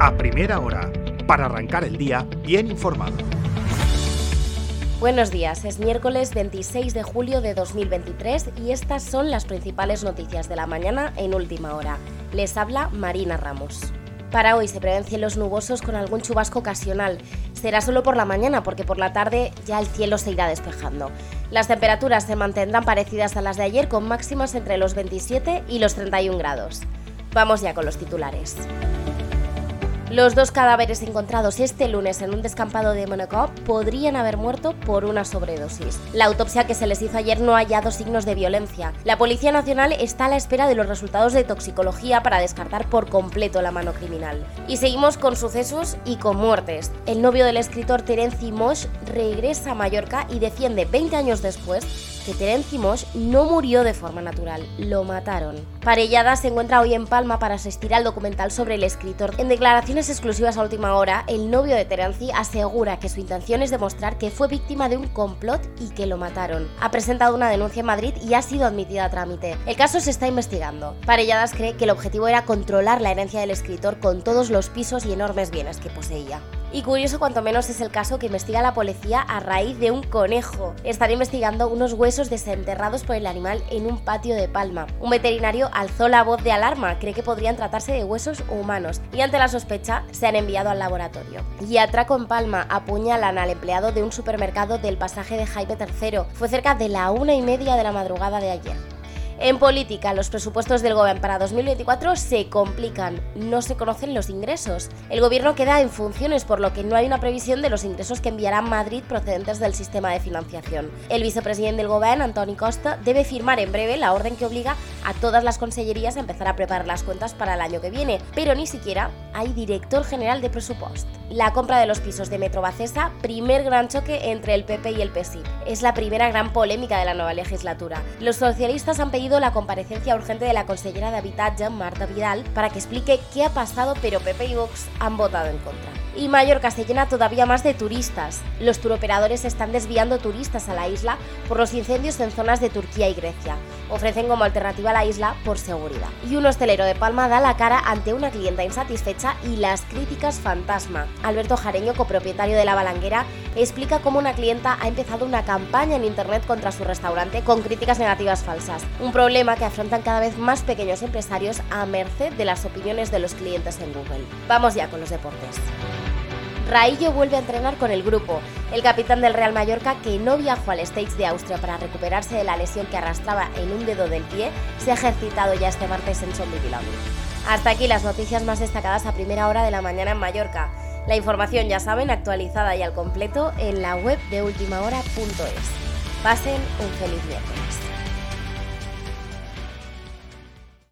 a primera hora, para arrancar el día bien informado. Buenos días, es miércoles 26 de julio de 2023 y estas son las principales noticias de la mañana en última hora. Les habla Marina Ramos. Para hoy se prevén cielos nubosos con algún chubasco ocasional. Será solo por la mañana porque por la tarde ya el cielo se irá despejando. Las temperaturas se mantendrán parecidas a las de ayer con máximas entre los 27 y los 31 grados. Vamos ya con los titulares. Los dos cadáveres encontrados este lunes en un descampado de Monaco podrían haber muerto por una sobredosis. La autopsia que se les hizo ayer no ha hallado signos de violencia. La Policía Nacional está a la espera de los resultados de toxicología para descartar por completo la mano criminal. Y seguimos con sucesos y con muertes. El novio del escritor Terence Mosh regresa a Mallorca y defiende 20 años después que Terence Mosh no murió de forma natural, lo mataron. Parellada se encuentra hoy en Palma para asistir al documental sobre el escritor. En declaraciones exclusivas a última hora, el novio de Terence asegura que su intención es demostrar que fue víctima de un complot y que lo mataron. Ha presentado una denuncia en Madrid y ha sido admitida a trámite. El caso se está investigando. Parelladas cree que el objetivo era controlar la herencia del escritor con todos los pisos y enormes bienes que poseía. Y curioso cuanto menos es el caso que investiga la policía a raíz de un conejo. Están investigando unos huesos desenterrados por el animal en un patio de Palma. Un veterinario alzó la voz de alarma, cree que podrían tratarse de huesos humanos y ante la sospecha se han enviado al laboratorio. Y atraco en Palma apuñalan al empleado de un supermercado del pasaje de Jaime III. Fue cerca de la una y media de la madrugada de ayer. En política, los presupuestos del Gobierno para 2024 se complican, no se conocen los ingresos. El Gobierno queda en funciones, por lo que no hay una previsión de los ingresos que enviará Madrid procedentes del sistema de financiación. El vicepresidente del Gobierno, Antoni Costa, debe firmar en breve la orden que obliga a todas las consellerías a empezar a preparar las cuentas para el año que viene, pero ni siquiera hay director general de presupuesto. La compra de los pisos de Metro Bacesa, primer gran choque entre el PP y el PSI. Es la primera gran polémica de la nueva legislatura. Los socialistas han pedido la comparecencia urgente de la consellera de Habitatge, Marta Vidal, para que explique qué ha pasado, pero Pepe y Vox han votado en contra. Y Mallorca se llena todavía más de turistas. Los turoperadores están desviando turistas a la isla por los incendios en zonas de Turquía y Grecia. Ofrecen como alternativa a la isla por seguridad. Y un hostelero de Palma da la cara ante una clienta insatisfecha y las críticas fantasma. Alberto Jareño, copropietario de La Balanguera, explica cómo una clienta ha empezado una campaña en internet contra su restaurante con críticas negativas falsas. Un problema que afrontan cada vez más pequeños empresarios a merced de las opiniones de los clientes en Google. Vamos ya con los deportes. Raillo vuelve a entrenar con el grupo. El capitán del Real Mallorca, que no viajó al States de Austria para recuperarse de la lesión que arrastraba en un dedo del pie, se ha ejercitado ya este martes en Son Hasta aquí las noticias más destacadas a primera hora de la mañana en Mallorca. La información, ya saben, actualizada y al completo en la web de ultimahora.es. Pasen un feliz miércoles.